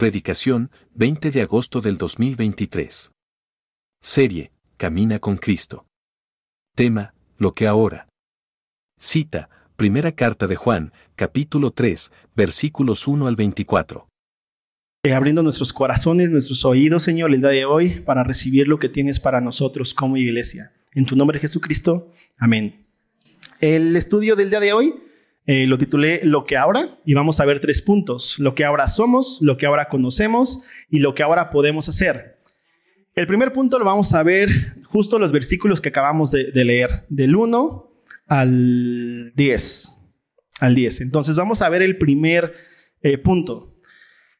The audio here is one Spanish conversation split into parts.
Predicación, 20 de agosto del 2023. Serie, Camina con Cristo. Tema, Lo que ahora. Cita, Primera Carta de Juan, capítulo 3, versículos 1 al 24. Eh, abriendo nuestros corazones, nuestros oídos, Señor, el día de hoy, para recibir lo que tienes para nosotros como iglesia. En tu nombre, Jesucristo. Amén. El estudio del día de hoy eh, lo titulé Lo que ahora y vamos a ver tres puntos. Lo que ahora somos, lo que ahora conocemos y lo que ahora podemos hacer. El primer punto lo vamos a ver justo los versículos que acabamos de, leer, del 1 al 10. Al 10. Entonces vamos a ver el primer eh, punto.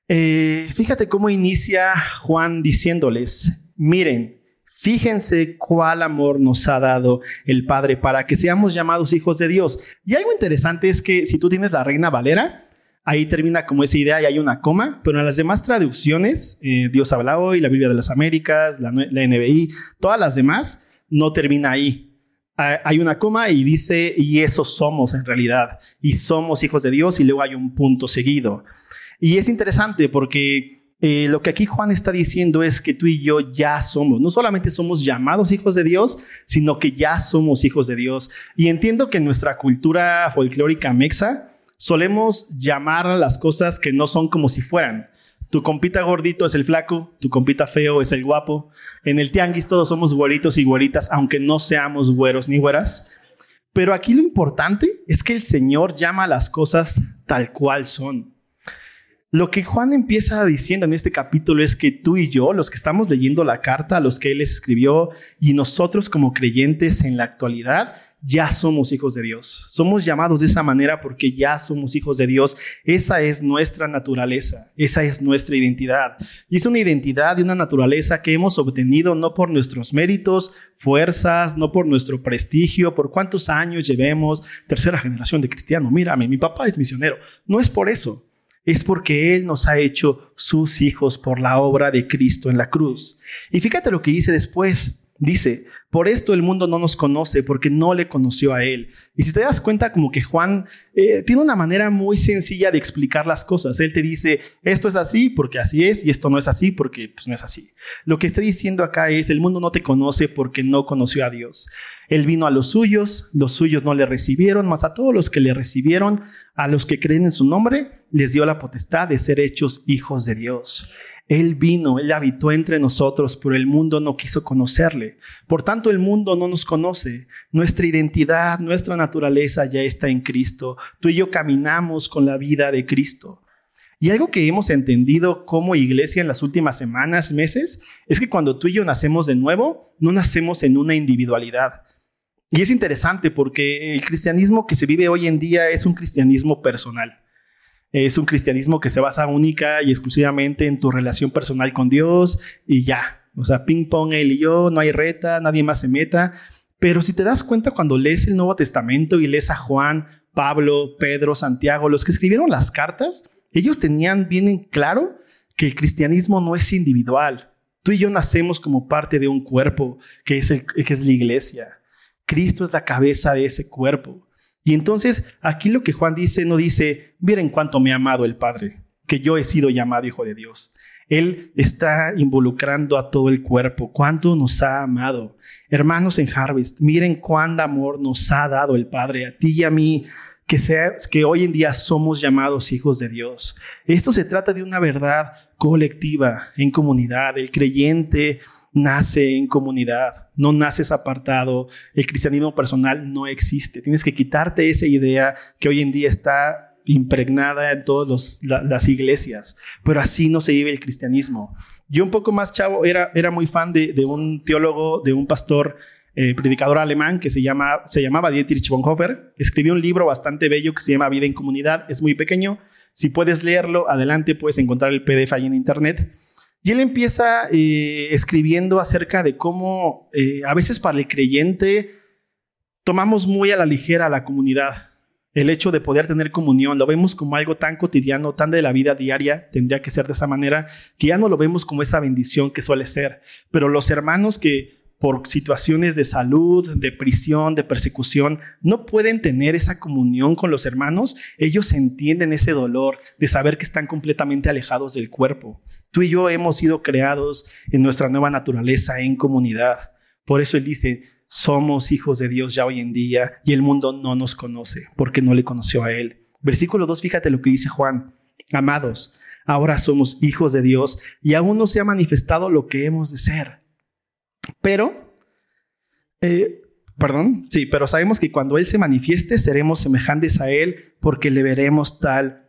Eh, fíjate cómo inicia Juan diciéndoles, miren, Fíjense cuál amor nos ha dado el Padre para que seamos llamados hijos de Dios. Y algo interesante es que si tú tienes la Reina Valera, ahí termina como esa idea y hay una coma, pero en las demás traducciones, eh, Dios habla hoy, la Biblia de las Américas, la, la NBI, todas las demás, no termina ahí. Hay una coma y dice, y eso somos en realidad, y somos hijos de Dios, y luego hay un punto seguido. Y es interesante porque eh, lo que aquí Juan está diciendo es que tú y yo ya somos, no solamente somos llamados hijos de Dios, sino que ya somos hijos de Dios. Y entiendo que en nuestra cultura folclórica mexa solemos llamar a las cosas que no son como si fueran. Tu compita gordito es el flaco, tu compita feo es el guapo. En el tianguis todos somos güeritos y güeritas, aunque no seamos güeros ni güeras. Pero aquí lo importante es que el Señor llama a las cosas tal cual son. Lo que Juan empieza diciendo en este capítulo es que tú y yo, los que estamos leyendo la carta a los que él les escribió, y nosotros como creyentes en la actualidad, ya somos hijos de Dios. Somos llamados de esa manera porque ya somos hijos de Dios. Esa es nuestra naturaleza, esa es nuestra identidad. Y es una identidad y una naturaleza que hemos obtenido no por nuestros méritos, fuerzas, no por nuestro prestigio, por cuántos años llevemos, tercera generación de cristiano. Mírame, mi papá es misionero. No es por eso es porque Él nos ha hecho sus hijos por la obra de Cristo en la cruz. Y fíjate lo que dice después. Dice, por esto el mundo no nos conoce porque no le conoció a Él. Y si te das cuenta como que Juan eh, tiene una manera muy sencilla de explicar las cosas. Él te dice, esto es así porque así es y esto no es así porque pues, no es así. Lo que está diciendo acá es, el mundo no te conoce porque no conoció a Dios. Él vino a los suyos, los suyos no le recibieron, mas a todos los que le recibieron, a los que creen en su nombre, les dio la potestad de ser hechos hijos de Dios. Él vino, Él habitó entre nosotros, pero el mundo no quiso conocerle. Por tanto, el mundo no nos conoce. Nuestra identidad, nuestra naturaleza ya está en Cristo. Tú y yo caminamos con la vida de Cristo. Y algo que hemos entendido como iglesia en las últimas semanas, meses, es que cuando tú y yo nacemos de nuevo, no nacemos en una individualidad. Y es interesante porque el cristianismo que se vive hoy en día es un cristianismo personal. Es un cristianismo que se basa única y exclusivamente en tu relación personal con Dios y ya. O sea, ping pong él y yo, no hay reta, nadie más se meta. Pero si te das cuenta cuando lees el Nuevo Testamento y lees a Juan, Pablo, Pedro, Santiago, los que escribieron las cartas, ellos tenían bien en claro que el cristianismo no es individual. Tú y yo nacemos como parte de un cuerpo que es, el, que es la iglesia. Cristo es la cabeza de ese cuerpo. Y entonces aquí lo que Juan dice no dice, miren cuánto me ha amado el Padre, que yo he sido llamado hijo de Dios. Él está involucrando a todo el cuerpo, cuánto nos ha amado. Hermanos en Harvest, miren cuánto amor nos ha dado el Padre a ti y a mí, que, que hoy en día somos llamados hijos de Dios. Esto se trata de una verdad colectiva, en comunidad. El creyente nace en comunidad, no naces apartado, el cristianismo personal no existe. Tienes que quitarte esa idea que hoy en día está impregnada en todas las iglesias, pero así no se vive el cristianismo. Yo un poco más chavo era, era muy fan de, un teólogo, de un pastor eh, predicador alemán que se, llama, se llamaba Dietrich Bonhoeffer. Escribió un libro bastante bello que se llama Vida en Comunidad. Es muy pequeño. Si puedes leerlo, adelante puedes encontrar el PDF ahí en internet. Y él empieza eh, escribiendo acerca de cómo eh, a veces para el creyente tomamos muy a la ligera la comunidad. El hecho de poder tener comunión lo vemos como algo tan cotidiano, tan de la vida diaria, tendría que ser de esa manera, que ya no lo vemos como esa bendición que suele ser. Pero los hermanos que por situaciones de salud, de prisión, de persecución, no pueden tener esa comunión con los hermanos, ellos entienden ese dolor de saber que están completamente alejados del cuerpo. Tú y yo hemos sido creados en nuestra nueva naturaleza, en comunidad. Por eso Él dice, somos hijos de Dios ya hoy en día y el mundo no nos conoce porque no le conoció a Él. Versículo 2, fíjate lo que dice Juan. Amados, ahora somos hijos de Dios y aún no se ha manifestado lo que hemos de ser. Pero, eh, perdón, sí, pero sabemos que cuando Él se manifieste seremos semejantes a Él porque le veremos tal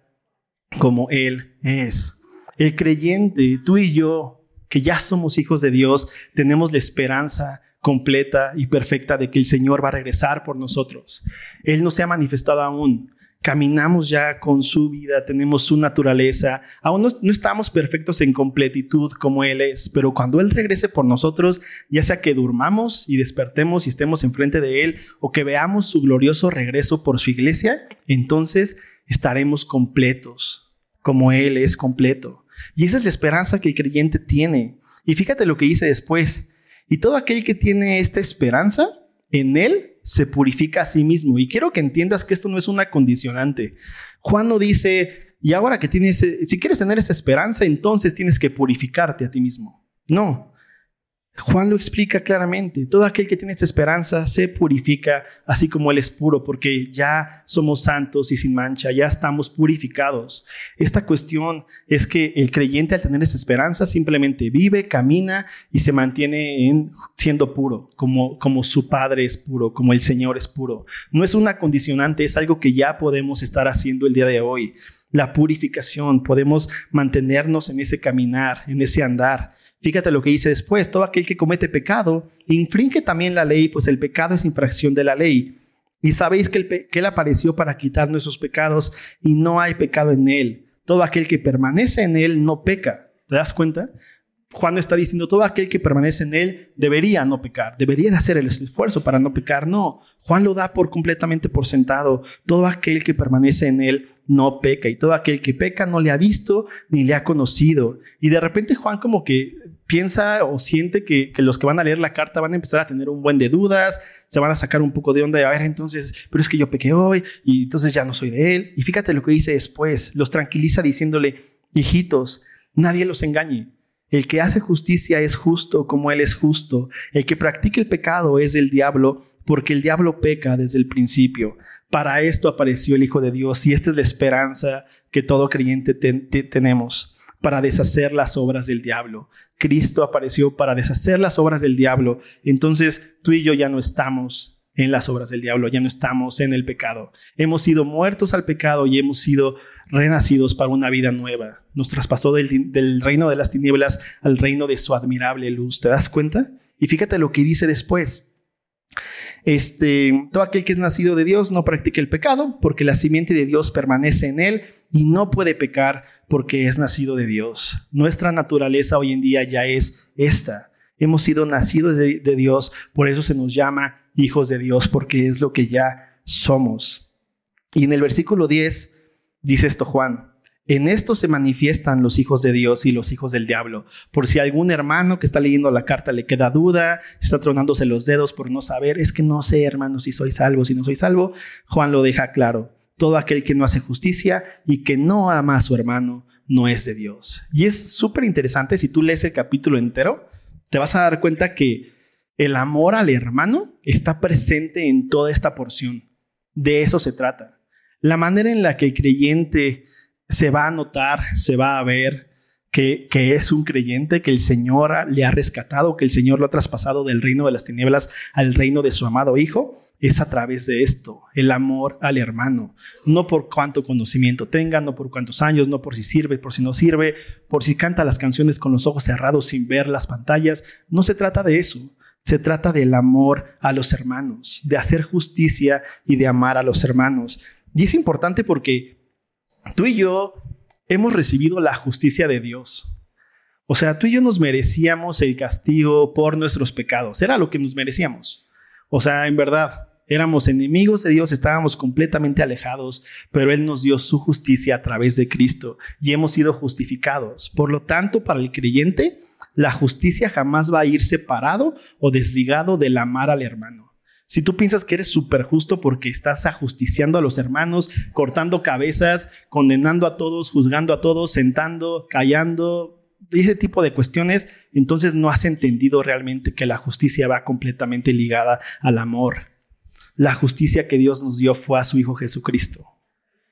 como Él es. El creyente, tú y yo, que ya somos hijos de Dios, tenemos la esperanza completa y perfecta de que el Señor va a regresar por nosotros. Él no se ha manifestado aún, caminamos ya con su vida, tenemos su naturaleza, aún no, estamos perfectos en completitud como Él es, pero cuando Él regrese por nosotros, ya sea que durmamos y despertemos y estemos enfrente de Él, o que veamos su glorioso regreso por su iglesia, entonces estaremos completos, como Él es completo. Y esa es la esperanza que el creyente tiene. Y fíjate lo que dice después. Y todo aquel que tiene esta esperanza en Él se purifica a sí mismo. Y quiero que entiendas que esto no es una condicionante. Juan no dice, y ahora que tienes, si quieres tener esa esperanza, entonces tienes que purificarte a ti mismo. No, Juan lo explica claramente. Todo aquel que tiene esta esperanza se purifica así como Él es puro, porque ya somos santos y sin mancha, ya estamos purificados. Esta cuestión es que el creyente al tener esa esperanza simplemente vive, camina y se mantiene en, siendo puro, como, como su Padre es puro, como el Señor es puro. No es una condicionante, es algo que ya podemos estar haciendo el día de hoy. La purificación, podemos mantenernos en ese caminar, en ese andar. Fíjate lo que dice después, todo aquel que comete pecado infringe también la ley, pues el pecado es infracción de la ley. Y sabéis que, que Él apareció para quitar nuestros pecados y no hay pecado en Él. Todo aquel que permanece en Él no peca. ¿Te das cuenta? Juan está diciendo, todo aquel que permanece en Él debería no pecar, debería de hacer el esfuerzo para no pecar. No, Juan lo da por completamente por sentado. Todo aquel que permanece en Él no peca y todo aquel que peca no le ha visto ni le ha conocido. Y de repente Juan como que piensa o siente que, los que van a leer la carta van a empezar a tener un buen de dudas, se van a sacar un poco de onda de, a ver, entonces, pero es que yo pequé hoy y entonces ya no soy de él. Y fíjate lo que dice después, los tranquiliza diciéndole, hijitos, nadie los engañe. El que hace justicia es justo como él es justo. El que practica el pecado es del diablo, porque el diablo peca desde el principio. Para esto apareció el Hijo de Dios y esta es la esperanza que todo creyente tenemos para deshacer las obras del diablo. Cristo apareció para deshacer las obras del diablo. Entonces tú y yo ya no estamos en las obras del diablo, ya no estamos en el pecado. Hemos sido muertos al pecado y hemos sido renacidos para una vida nueva. Nos traspasó del, reino de las tinieblas al reino de su admirable luz. ¿Te das cuenta? Y fíjate lo que dice después. Este, todo aquel que es nacido de Dios no practica el pecado, porque la simiente de Dios permanece en él y no puede pecar porque es nacido de Dios. Nuestra naturaleza hoy en día ya es esta. Hemos sido nacidos de, de Dios, por eso se nos llama hijos de Dios, porque es lo que ya somos. Y en el versículo 10 dice esto Juan, en esto se manifiestan los hijos de Dios y los hijos del diablo. Por si algún hermano que está leyendo la carta le queda duda, está tronándose los dedos por no saber, es que no sé, hermano, si soy salvo, si no soy salvo, Juan lo deja claro. Todo aquel que no hace justicia y que no ama a su hermano no es de Dios. Y es súper interesante, si tú lees el capítulo entero, te vas a dar cuenta que el amor al hermano está presente en toda esta porción. De eso se trata. La manera en la que el creyente se va a notar, se va a ver que, es un creyente, que el Señor le ha rescatado, que el Señor lo ha traspasado del reino de las tinieblas al reino de su amado Hijo, es a través de esto, el amor al hermano. No por cuánto conocimiento tenga, no por cuántos años, no por si sirve, por si no sirve, por si canta las canciones con los ojos cerrados sin ver las pantallas. No se trata de eso. Se trata del amor a los hermanos, de hacer justicia y de amar a los hermanos. Y es importante porque tú y yo hemos recibido la justicia de Dios. O sea, tú y yo nos merecíamos el castigo por nuestros pecados. Era lo que nos merecíamos. O sea, en verdad, éramos enemigos de Dios, estábamos completamente alejados, pero Él nos dio su justicia a través de Cristo y hemos sido justificados. Por lo tanto, para el creyente, la justicia jamás va a ir separado o desligado del amar al hermano. Si tú piensas que eres súper justo porque estás ajusticiando a los hermanos, cortando cabezas, condenando a todos, juzgando a todos, sentando, callando, ese tipo de cuestiones, entonces no has entendido realmente que la justicia va completamente ligada al amor. La justicia que Dios nos dio fue a su Hijo Jesucristo.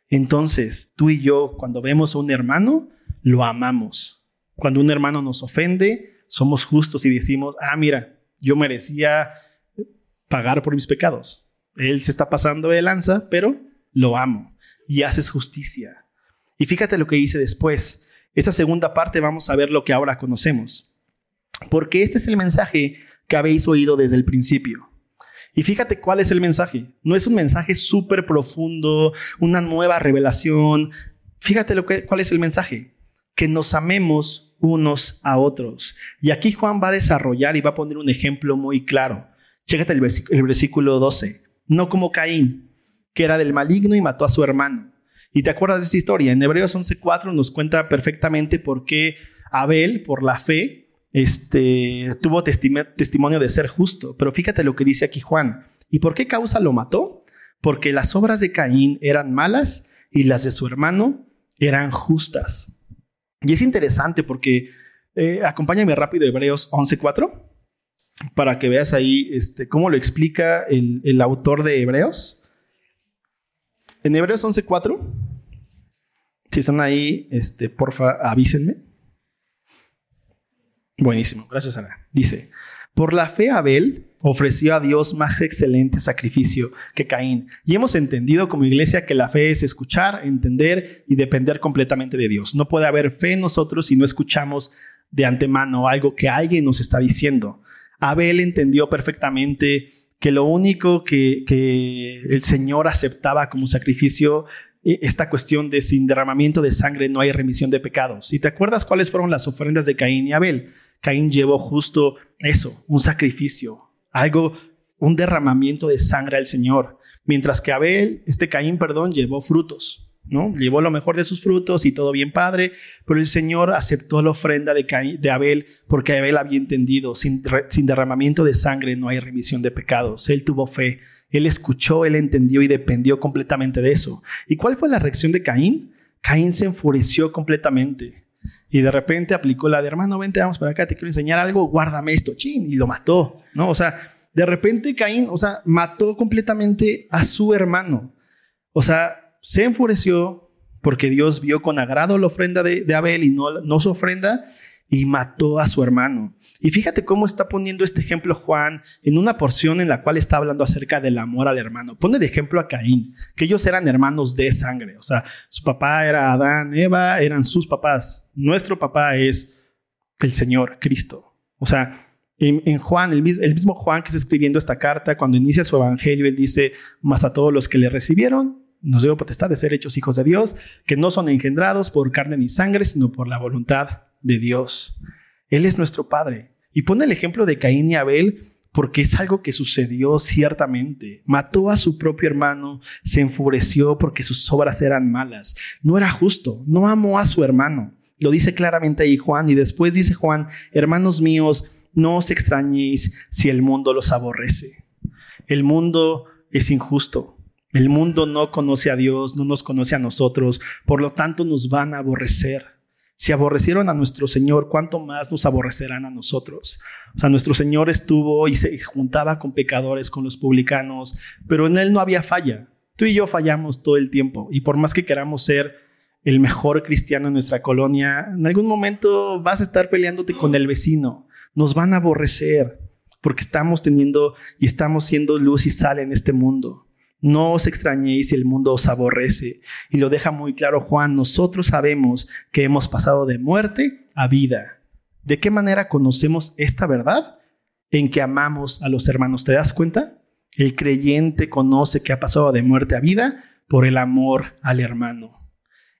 Entonces, tú y yo, cuando vemos a un hermano, lo amamos. Cuando un hermano nos ofende, somos justos y decimos, ah, mira, yo merecía pagar por mis pecados. Él se está pasando de lanza, pero lo amo y haces justicia. Y fíjate lo que dice después. Esta segunda parte vamos a ver lo que ahora conocemos. Porque este es el mensaje que habéis oído desde el principio. Y fíjate cuál es el mensaje. No es un mensaje súper profundo, una nueva revelación. Fíjate lo que, cuál es el mensaje. Que nos amemos unos a otros. Y aquí Juan va a desarrollar y va a poner un ejemplo muy claro. Chécate el, versículo 12. No como Caín, que era del maligno y mató a su hermano. Y te acuerdas de esta historia. En Hebreos 11.4 nos cuenta perfectamente por qué Abel, por la fe, este, tuvo testimonio de ser justo. Pero fíjate lo que dice aquí Juan. ¿Y por qué causa lo mató? Porque las obras de Caín eran malas y las de su hermano eran justas. Y es interesante porque, eh, acompáñame rápido, Hebreos 11.4 para que veas ahí este, cómo lo explica el, autor de Hebreos. En Hebreos 11.4, si están ahí, este, porfa, avísenme. Buenísimo, gracias Ana. Dice, por la fe Abel ofreció a Dios más excelente sacrificio que Caín. Y hemos entendido como iglesia que la fe es escuchar, entender y depender completamente de Dios. No puede haber fe en nosotros si no escuchamos de antemano algo que alguien nos está diciendo. Abel entendió perfectamente que lo único que, el Señor aceptaba como sacrificio, eh, esta cuestión de sin derramamiento de sangre no hay remisión de pecados. ¿Y te acuerdas cuáles fueron las ofrendas de Caín y Abel? Caín llevó justo eso, un sacrificio, algo, un derramamiento de sangre al Señor, mientras que Abel, este Caín, perdón, llevó frutos. ¿No? Llevó lo mejor de sus frutos y todo bien padre, pero el Señor aceptó la ofrenda de, de Abel porque Abel había entendido, sin, sin derramamiento de sangre no hay remisión de pecados. Él tuvo fe, él escuchó, él entendió y dependió completamente de eso. ¿Y cuál fue la reacción de Caín? Caín se enfureció completamente. Y de repente aplicó la de hermano, vente, vamos para acá, te quiero enseñar algo, guárdame esto, chin, y lo mató, ¿no? O sea, de repente Caín, o sea, mató completamente a su hermano. O sea, se enfureció porque Dios vio con agrado la ofrenda de, Abel y no, su ofrenda y mató a su hermano. Y fíjate cómo está poniendo este ejemplo Juan en una porción en la cual está hablando acerca del amor al hermano. Pone de ejemplo a Caín, que ellos eran hermanos de sangre. O sea, su papá era Adán, Eva, eran sus papás. Nuestro papá es el Señor, Cristo. O sea, en, Juan, el, mismo Juan que está escribiendo esta carta, cuando inicia su evangelio, él dice, más a todos los que le recibieron, nos dio potestad de ser hechos hijos de Dios, que no son engendrados por carne ni sangre, sino por la voluntad de Dios. Él es nuestro Padre. Y pone el ejemplo de Caín y Abel porque es algo que sucedió ciertamente. Mató a su propio hermano, se enfureció porque sus obras eran malas. No era justo, no amó a su hermano. Lo dice claramente ahí Juan y después dice Juan, hermanos míos, no os extrañéis si el mundo los aborrece. El mundo es injusto, el mundo no conoce a Dios, no nos conoce a nosotros, por lo tanto nos van a aborrecer. Si aborrecieron a nuestro Señor, ¿cuánto más nos aborrecerán a nosotros? O sea, nuestro Señor estuvo y se juntaba con pecadores, con los publicanos, pero en Él no había falla. Tú y yo fallamos todo el tiempo y por más que queramos ser el mejor cristiano en nuestra colonia, en algún momento vas a estar peleándote con el vecino. Nos van a aborrecer porque estamos teniendo y estamos siendo luz y sal en este mundo. No os extrañéis si el mundo os aborrece. Y lo deja muy claro Juan, nosotros sabemos que hemos pasado de muerte a vida. ¿De qué manera conocemos esta verdad? En que amamos a los hermanos. ¿Te das cuenta? El creyente conoce que ha pasado de muerte a vida por el amor al hermano.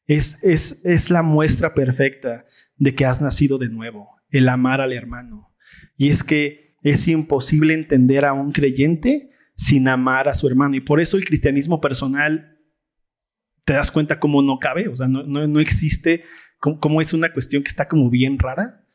Es, es, es la muestra perfecta de que has nacido de nuevo, el amar al hermano. Y es que es imposible entender a un creyente sin amar a su hermano. Y por eso el cristianismo personal, te das cuenta cómo no cabe, o sea, no, no, existe, cómo, es una cuestión que está como bien rara.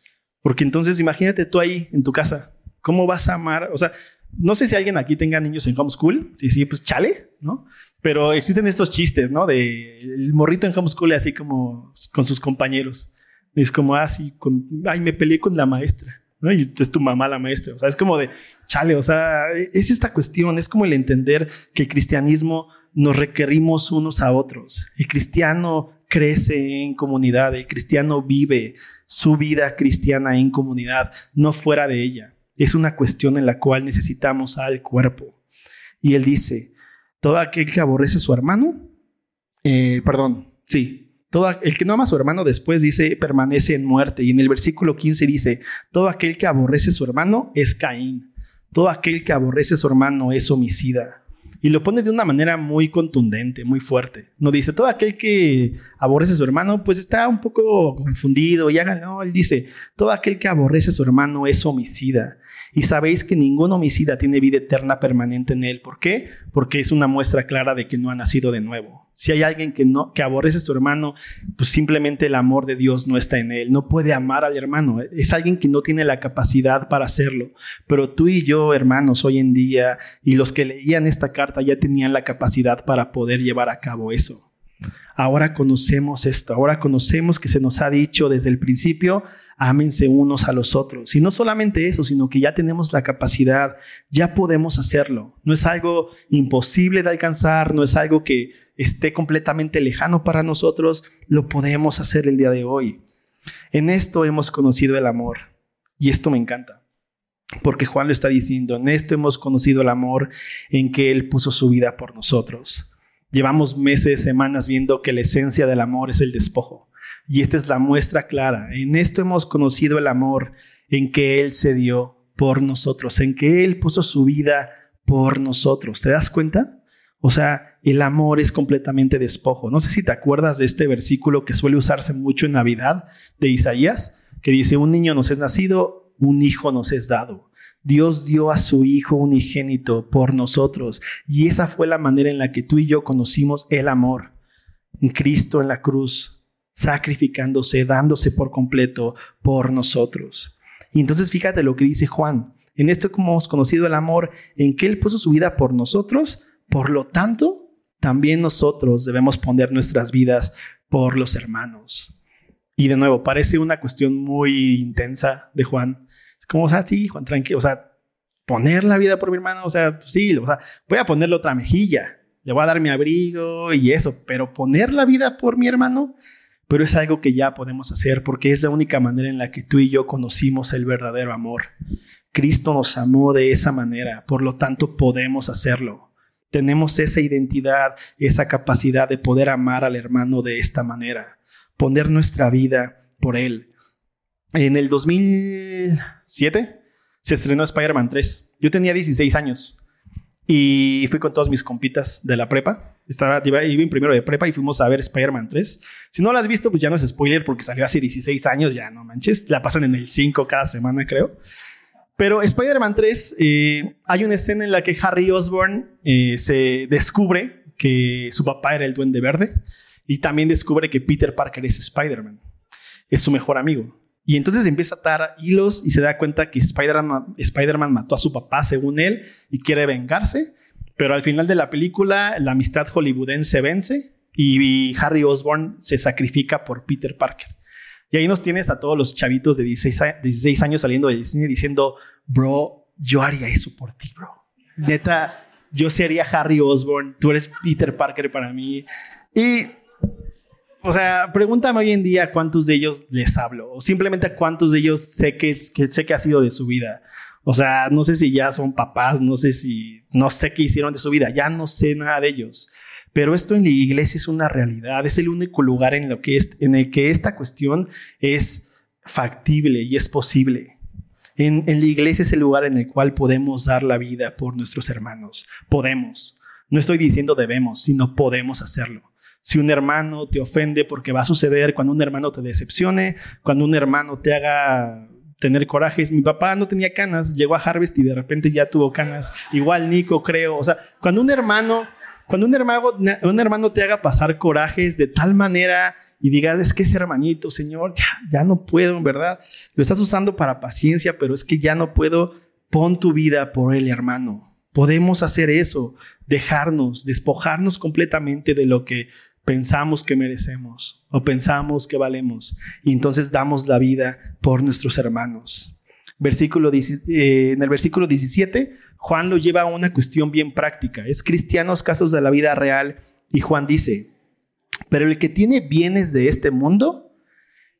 Porque entonces imagínate tú ahí en tu casa, ¿cómo vas a amar? O sea, no sé si alguien aquí tenga niños en homeschool. Sí, sí, pues chale, ¿no? Pero existen estos chistes, ¿no? De el morrito en homeschool así como con sus compañeros. Es como así, ah, con, ay, me peleé con la maestra. Y es tu mamá la maestra. O sea, es como de, chale, o sea, es esta cuestión, es como el entender que el cristianismo nos requerimos unos a otros. El cristiano crece en comunidad, el cristiano vive su vida cristiana en comunidad, no fuera de ella. Es una cuestión en la cual necesitamos al cuerpo. Y él dice, todo aquel que aborrece a su hermano, eh, perdón, sí, el que no ama a su hermano después dice permanece en muerte. Y en el versículo 15 dice, todo aquel que aborrece a su hermano es Caín. Todo aquel que aborrece a su hermano es homicida. Y lo pone de una manera muy contundente, muy fuerte. No dice, todo aquel que aborrece a su hermano, pues está un poco confundido. Y haga, no, él dice, todo aquel que aborrece a su hermano es homicida y sabéis que ningún homicida tiene vida eterna permanente en él. ¿Por qué? Porque es una muestra clara de que no ha nacido de nuevo. Si hay alguien que no que aborrece a su hermano, pues simplemente el amor de Dios no está en él. No puede amar al hermano. Es alguien que no tiene la capacidad para hacerlo. Pero tú y yo, hermanos, hoy en día y los que leían esta carta ya tenían la capacidad para poder llevar a cabo eso. Ahora conocemos esto, ahora conocemos que se nos ha dicho desde el principio, ámense unos a los otros. Y no solamente eso, sino que ya tenemos la capacidad, ya podemos hacerlo. No es algo imposible de alcanzar, no es algo que esté completamente lejano para nosotros, lo podemos hacer el día de hoy. En esto hemos conocido el amor. Y esto me encanta. Porque Juan lo está diciendo, en esto hemos conocido el amor en que Él puso su vida por nosotros. Llevamos meses, semanas viendo que la esencia del amor es el despojo. Y esta es la muestra clara. En esto hemos conocido el amor en que Él se dio por nosotros, en que Él puso su vida por nosotros. ¿Te das cuenta? O sea, el amor es completamente despojo. No sé si te acuerdas de este versículo que suele usarse mucho en Navidad de Isaías, que dice, un niño nos es nacido, un hijo nos es dado. Dios dio a su Hijo unigénito por nosotros. Y esa fue la manera en la que tú y yo conocimos el amor. En Cristo en la cruz, sacrificándose, dándose por completo por nosotros. Y entonces fíjate lo que dice Juan. En esto hemos conocido el amor, en que Él puso su vida por nosotros, por lo tanto, también nosotros debemos poner nuestras vidas por los hermanos. Y de nuevo, parece una cuestión muy intensa de Juan, como, o sea, sí, Juan, tranquilo, o sea, poner la vida por mi hermano, o sea, sí, o sea, voy a ponerle otra mejilla, le voy a dar mi abrigo y eso, pero poner la vida por mi hermano, pero es algo que ya podemos hacer porque es la única manera en la que tú y yo conocimos el verdadero amor. Cristo nos amó de esa manera, por lo tanto podemos hacerlo. Tenemos esa identidad, esa capacidad de poder amar al hermano de esta manera, poner nuestra vida por él. En el 2007 se estrenó Spider-Man 3. Yo tenía 16 años y fui con todos mis compitas de la prepa. Estaba, iba, en primero de prepa y fuimos a ver Spider-Man 3. Si no la has visto, pues ya no es spoiler porque salió hace 16 años, ya no manches. La pasan en el 5 cada semana, creo. Pero Spider-Man 3, eh, hay una escena en la que Harry Osborn eh, se descubre que su papá era el Duende Verde y también descubre que Peter Parker es Spider-Man. Es su mejor amigo. Y entonces empieza a atar hilos y se da cuenta que Spider-Man mató a su papá, según él, y quiere vengarse. Pero al final de la película, la amistad hollywoodense vence y Harry Osborn se sacrifica por Peter Parker. Y ahí nos tienes a todos los chavitos de 16, años saliendo del cine diciendo, bro, yo haría eso por ti, bro. Neta, yo sería Harry Osborn, tú eres Peter Parker para mí. Y o sea, pregúntame hoy en día cuántos de ellos les hablo o simplemente cuántos de ellos sé que, que, sé que ha sido de su vida. O sea, no sé si ya son papás, no sé si, no sé qué hicieron de su vida, ya no sé nada de ellos. Pero esto en la iglesia es una realidad, es el único lugar en, lo que es, en el que esta cuestión es factible y es posible. En, en la iglesia es el lugar en el cual podemos dar la vida por nuestros hermanos. Podemos. No estoy diciendo debemos, sino podemos hacerlo si un hermano te ofende porque va a suceder cuando un hermano te decepcione, cuando un hermano te haga tener corajes. Mi papá no tenía canas, llegó a Harvest y de repente ya tuvo canas. Igual Nico, creo. O sea, cuando un hermano, cuando un hermano, un hermano te haga pasar corajes de tal manera y digas, es que ese hermanito, Señor, ya, ya no puedo, en verdad. Lo estás usando para paciencia, pero es que ya no puedo. Pon tu vida por él, hermano. Podemos hacer eso, dejarnos, despojarnos completamente de lo que pensamos que merecemos o pensamos que valemos y entonces damos la vida por nuestros hermanos. Versículo, eh, en el versículo 17, Juan lo lleva a una cuestión bien práctica. Es cristianos casos de la vida real y Juan dice, pero el que tiene bienes de este mundo,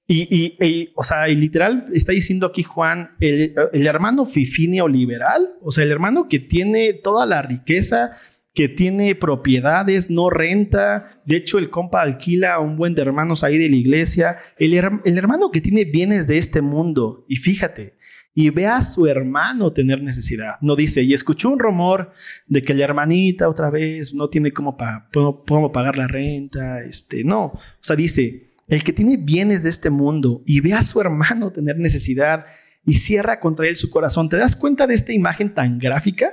y, o sea, y literal está diciendo aquí Juan, el, el hermano fifinio liberal, o sea, el hermano que tiene toda la riqueza, que tiene propiedades, no renta. De hecho, el compa alquila a un buen de hermanos ahí de la iglesia. El, el, hermano que tiene bienes de este mundo. Y fíjate, y ve a su hermano tener necesidad. No dice, y escuchó un rumor de que la hermanita otra vez no tiene cómo, pagar la renta. Este, no, o sea, dice, el que tiene bienes de este mundo y ve a su hermano tener necesidad y cierra contra él su corazón. ¿Te das cuenta de esta imagen tan gráfica?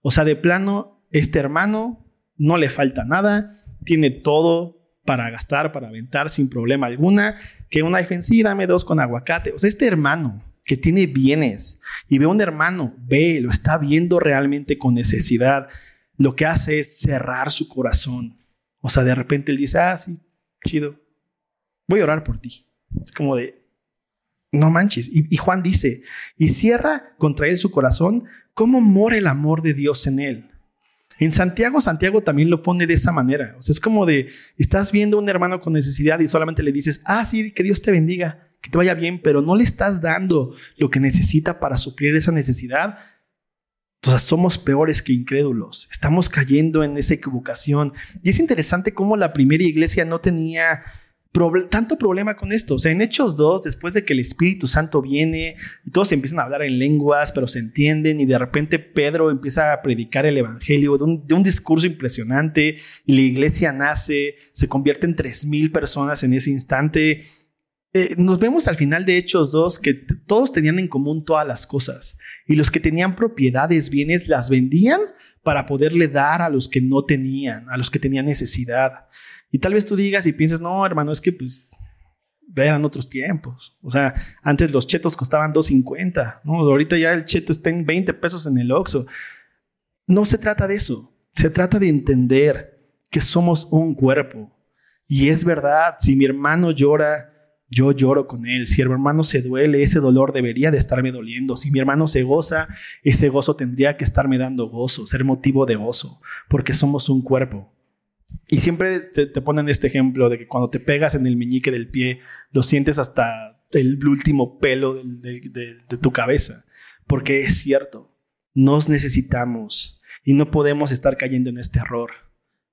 O sea, de plano, este hermano no le falta nada, tiene todo para gastar, para aventar sin problema alguna, que una defensiva, dame dos con aguacate. O sea, este hermano que tiene bienes y ve un hermano, ve, lo está viendo realmente con necesidad, lo que hace es cerrar su corazón. O sea, de repente él dice, ah, sí, chido, voy a orar por ti. Es como de, no manches. Y, y Juan dice, y cierra contra él su corazón, ¿cómo mora el amor de Dios en él? En Santiago, Santiago también lo pone de esa manera. O sea, es como de, estás viendo a un hermano con necesidad y solamente le dices, ah, sí, que Dios te bendiga, que te vaya bien, pero no le estás dando lo que necesita para suplir esa necesidad. Entonces somos peores que incrédulos. Estamos cayendo en esa equivocación. Y es interesante cómo la primera iglesia no tenía tanto problema con esto. O sea, en Hechos 2, después de que el Espíritu Santo viene y todos empiezan a hablar en lenguas, pero se entienden y de repente Pedro empieza a predicar el Evangelio de un, discurso impresionante y la iglesia nace, se convierte en tres mil personas en ese instante. Eh, nos vemos al final de Hechos 2 que todos tenían en común todas las cosas y los que tenían propiedades, bienes, las vendían para poderle dar a los que no tenían, a los que tenían necesidad. Y tal vez tú digas y pienses, no, hermano, es que pues eran otros tiempos. O sea, antes los chetos costaban 2.50, ¿no? Ahorita ya el cheto está en 20 pesos en el Oxxo. No se trata de eso. Se trata de entender que somos un cuerpo. Y es verdad, si mi hermano llora, yo lloro con él. Si mi hermano se duele, ese dolor debería de estarme doliendo. Si mi hermano se goza, ese gozo tendría que estarme dando gozo, ser motivo de gozo, porque somos un cuerpo. Y siempre te, ponen este ejemplo de que cuando te pegas en el meñique del pie, lo sientes hasta el último pelo de, tu cabeza. Porque es cierto, nos necesitamos y no podemos estar cayendo en este error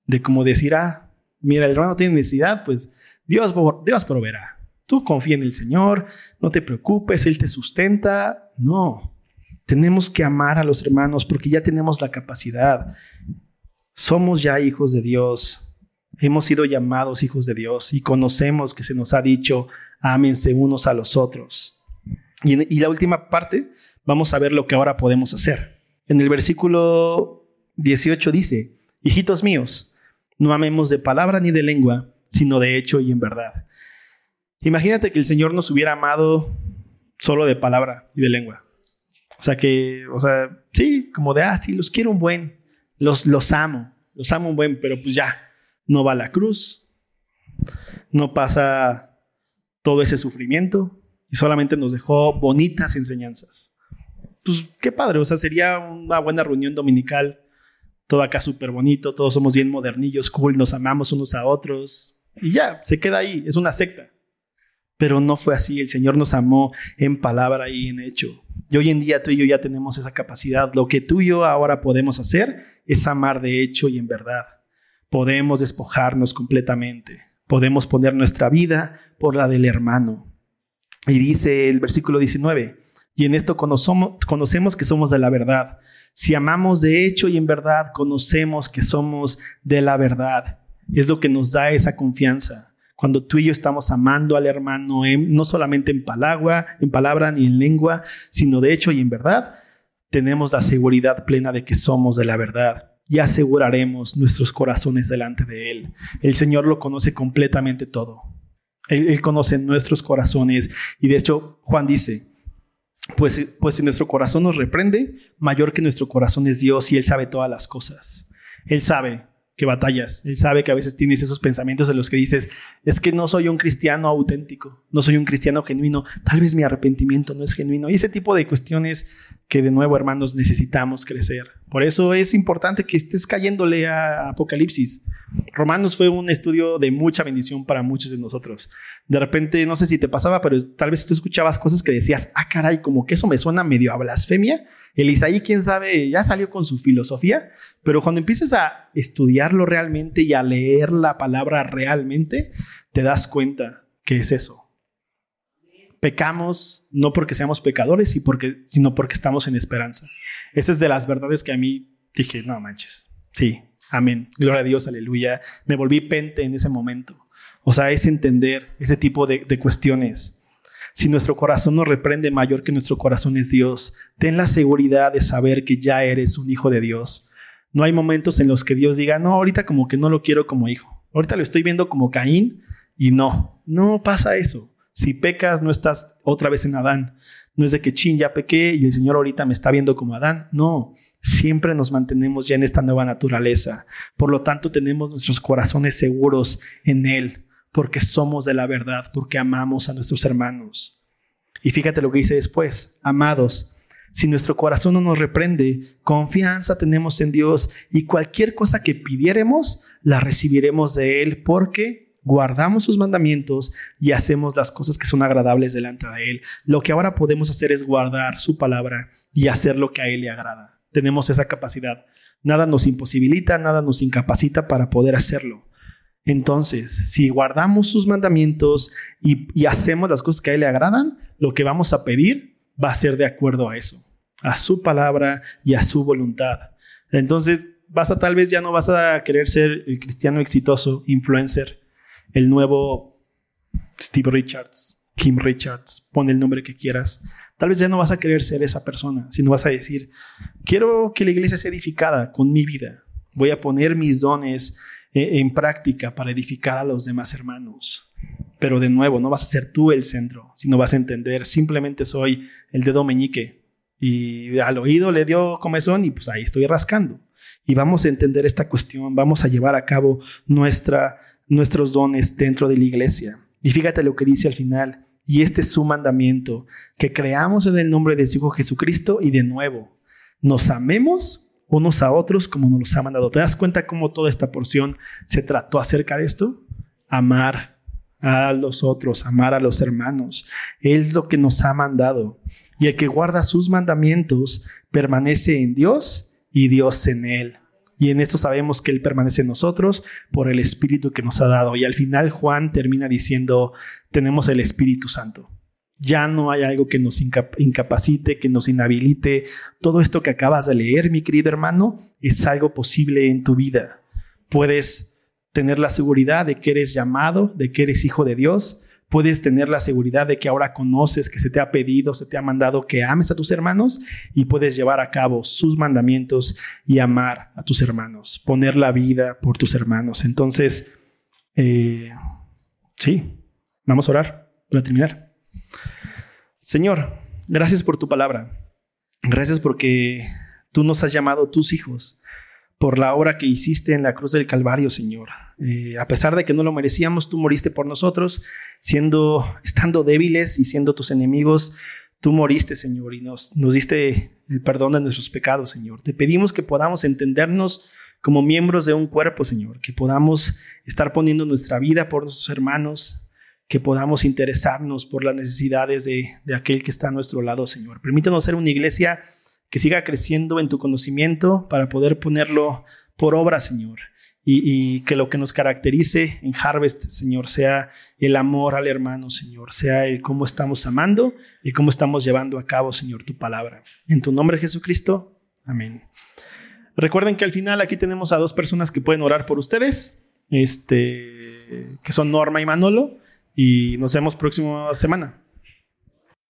de como decir, ah, mira, el hermano tiene necesidad, pues Dios, Dios proveerá. Tú confía en el Señor, no te preocupes, Él te sustenta. No, tenemos que amar a los hermanos porque ya tenemos la capacidad. Somos ya hijos de Dios. Hemos sido llamados hijos de Dios y conocemos que se nos ha dicho, ámense unos a los otros. Y, la última parte, vamos a ver lo que ahora podemos hacer. En el versículo 18 dice, hijitos míos, no amemos de palabra ni de lengua, sino de hecho y en verdad. Imagínate que el Señor nos hubiera amado solo de palabra y de lengua. O sea que, o sea, sí, como de, ah, sí, los quiero un buen, los, los amo, los amo un buen, pero pues ya, no va la cruz, no pasa todo ese sufrimiento y solamente nos dejó bonitas enseñanzas. Pues qué padre, o sea, sería una buena reunión dominical, todo acá súper bonito, todos somos bien modernillos, cool, nos amamos unos a otros y ya, se queda ahí, es una secta. Pero no fue así, el Señor nos amó en palabra y en hecho. Y hoy en día tú y yo ya tenemos esa capacidad. Lo que tú y yo ahora podemos hacer es amar de hecho y en verdad. Podemos despojarnos completamente. Podemos poner nuestra vida por la del hermano. Y dice el versículo 19, y en esto conocemos, conocemos que somos de la verdad. Si amamos de hecho y en verdad, conocemos que somos de la verdad. Es lo que nos da esa confianza. Cuando tú y yo estamos amando al hermano, no solamente en palabra, en palabra ni en lengua, sino de hecho y en verdad, tenemos la seguridad plena de que somos de la verdad y aseguraremos nuestros corazones delante de Él. El Señor lo conoce completamente todo. Él, él conoce nuestros corazones y de hecho Juan dice, pues, pues si nuestro corazón nos reprende, mayor que nuestro corazón es Dios y Él sabe todas las cosas. Él sabe que batallas. Él sabe que a veces tienes esos pensamientos en los que dices, es que no soy un cristiano auténtico, no soy un cristiano genuino, tal vez mi arrepentimiento no es genuino. Y ese tipo de cuestiones que de nuevo, hermanos, necesitamos crecer. Por eso es importante que estés cayéndole a Apocalipsis. Romanos fue un estudio de mucha bendición para muchos de nosotros. De repente, no sé si te pasaba, pero tal vez tú escuchabas cosas que decías, ah, caray, como que eso me suena medio a blasfemia. El Isaí, quién sabe, ya salió con su filosofía, pero cuando empiezas a estudiarlo realmente y a leer la palabra realmente, te das cuenta que es eso pecamos no porque seamos pecadores, sino porque estamos en esperanza. Esa es de las verdades que a mí dije, no manches. Sí, amén. Gloria a Dios, aleluya. Me volví pente en ese momento. O sea, es entender ese tipo de cuestiones. Si nuestro corazón nos reprende mayor que nuestro corazón es Dios, ten la seguridad de saber que ya eres un hijo de Dios. No hay momentos en los que Dios diga, no, ahorita como que no lo quiero como hijo. Ahorita lo estoy viendo como Caín y no, no pasa eso. Si pecas, no estás otra vez en Adán. No es de que chin, ya pequé y el Señor ahorita me está viendo como Adán. No, siempre nos mantenemos ya en esta nueva naturaleza. Por lo tanto, tenemos nuestros corazones seguros en Él, porque somos de la verdad, porque amamos a nuestros hermanos. Y fíjate lo que dice después, amados, si nuestro corazón no nos reprende, confianza tenemos en Dios y cualquier cosa que pidiéremos, la recibiremos de Él, porque guardamos sus mandamientos y hacemos las cosas que son agradables delante de Él. Lo que ahora podemos hacer es guardar su palabra y hacer lo que a Él le agrada. Tenemos esa capacidad. Nada nos imposibilita, nada nos incapacita para poder hacerlo. Entonces, si guardamos sus mandamientos y, hacemos las cosas que a Él le agradan, lo que vamos a pedir va a ser de acuerdo a eso, a su palabra y a su voluntad. Entonces, vas a tal vez ya no vas a querer ser el cristiano exitoso, influencer, el nuevo Steve Richards, Kim Richards, pon el nombre que quieras. Tal vez ya no vas a querer ser esa persona, sino vas a decir, quiero que la iglesia sea edificada con mi vida. Voy a poner mis dones en práctica para edificar a los demás hermanos. Pero de nuevo, no vas a ser tú el centro, sino vas a entender, simplemente soy el dedo meñique. Y al oído le dio comezón y pues ahí estoy rascando. Y vamos a entender esta cuestión, vamos a llevar a cabo nuestra nuestros dones dentro de la iglesia. Y fíjate lo que dice al final, y este es su mandamiento, que creamos en el nombre de su Hijo Jesucristo y de nuevo, nos amemos unos a otros como nos los ha mandado. ¿Te das cuenta cómo toda esta porción se trató acerca de esto? Amar a los otros, amar a los hermanos. Es lo que nos ha mandado. Y el que guarda sus mandamientos permanece en Dios y Dios en él. Y en esto sabemos que Él permanece en nosotros por el Espíritu que nos ha dado. Y al final Juan termina diciendo, tenemos el Espíritu Santo. Ya no hay algo que nos incapacite, que nos inhabilite. Todo esto que acabas de leer, mi querido hermano, es algo posible en tu vida. Puedes tener la seguridad de que eres llamado, de que eres hijo de Dios, puedes tener la seguridad de que ahora conoces que se te ha pedido, se te ha mandado que ames a tus hermanos y puedes llevar a cabo sus mandamientos y amar a tus hermanos, poner la vida por tus hermanos. Entonces, eh, sí, vamos a orar para terminar. Señor, gracias por tu palabra. Gracias porque tú nos has llamado tus hijos por la obra que hiciste en la cruz del Calvario, Señor. Eh, a pesar de que no lo merecíamos, tú moriste por nosotros, siendo, estando débiles y siendo tus enemigos, tú moriste, Señor, y nos, nos diste el perdón de nuestros pecados, Señor. Te pedimos que podamos entendernos como miembros de un cuerpo, Señor, que podamos estar poniendo nuestra vida por nuestros hermanos, que podamos interesarnos por las necesidades de, de aquel que está a nuestro lado, Señor. Permítanos ser una iglesia que siga creciendo en tu conocimiento para poder ponerlo por obra, Señor. Y, que lo que nos caracterice en Harvest, Señor, sea el amor al hermano, Señor, sea el cómo estamos amando y cómo estamos llevando a cabo, Señor, tu palabra. En tu nombre, Jesucristo. Amén. Recuerden que al final aquí tenemos a dos personas que pueden orar por ustedes. este, que son Norma y Manolo. Y nos vemos próxima semana.